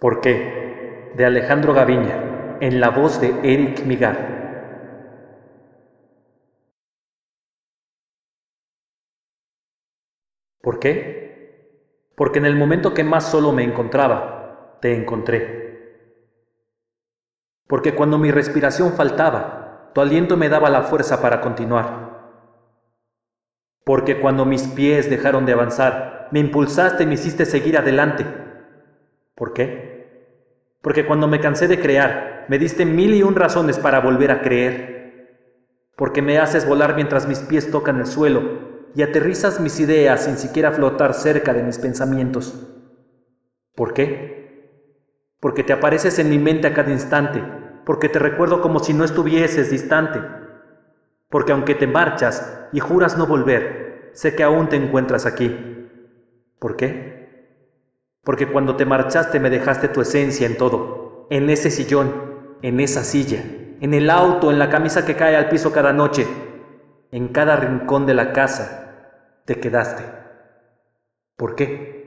¿Por qué? De Alejandro Gaviña, en la voz de Eric Migar. ¿Por qué? Porque en el momento que más solo me encontraba, te encontré. Porque cuando mi respiración faltaba, tu aliento me daba la fuerza para continuar. Porque cuando mis pies dejaron de avanzar, me impulsaste y me hiciste seguir adelante. ¿Por qué? Porque cuando me cansé de crear, me diste mil y un razones para volver a creer. Porque me haces volar mientras mis pies tocan el suelo y aterrizas mis ideas sin siquiera flotar cerca de mis pensamientos. ¿Por qué? Porque te apareces en mi mente a cada instante, porque te recuerdo como si no estuvieses distante, porque aunque te marchas y juras no volver, sé que aún te encuentras aquí. ¿Por qué? Porque cuando te marchaste me dejaste tu esencia en todo, en ese sillón, en esa silla, en el auto, en la camisa que cae al piso cada noche, en cada rincón de la casa te quedaste. ¿Por qué?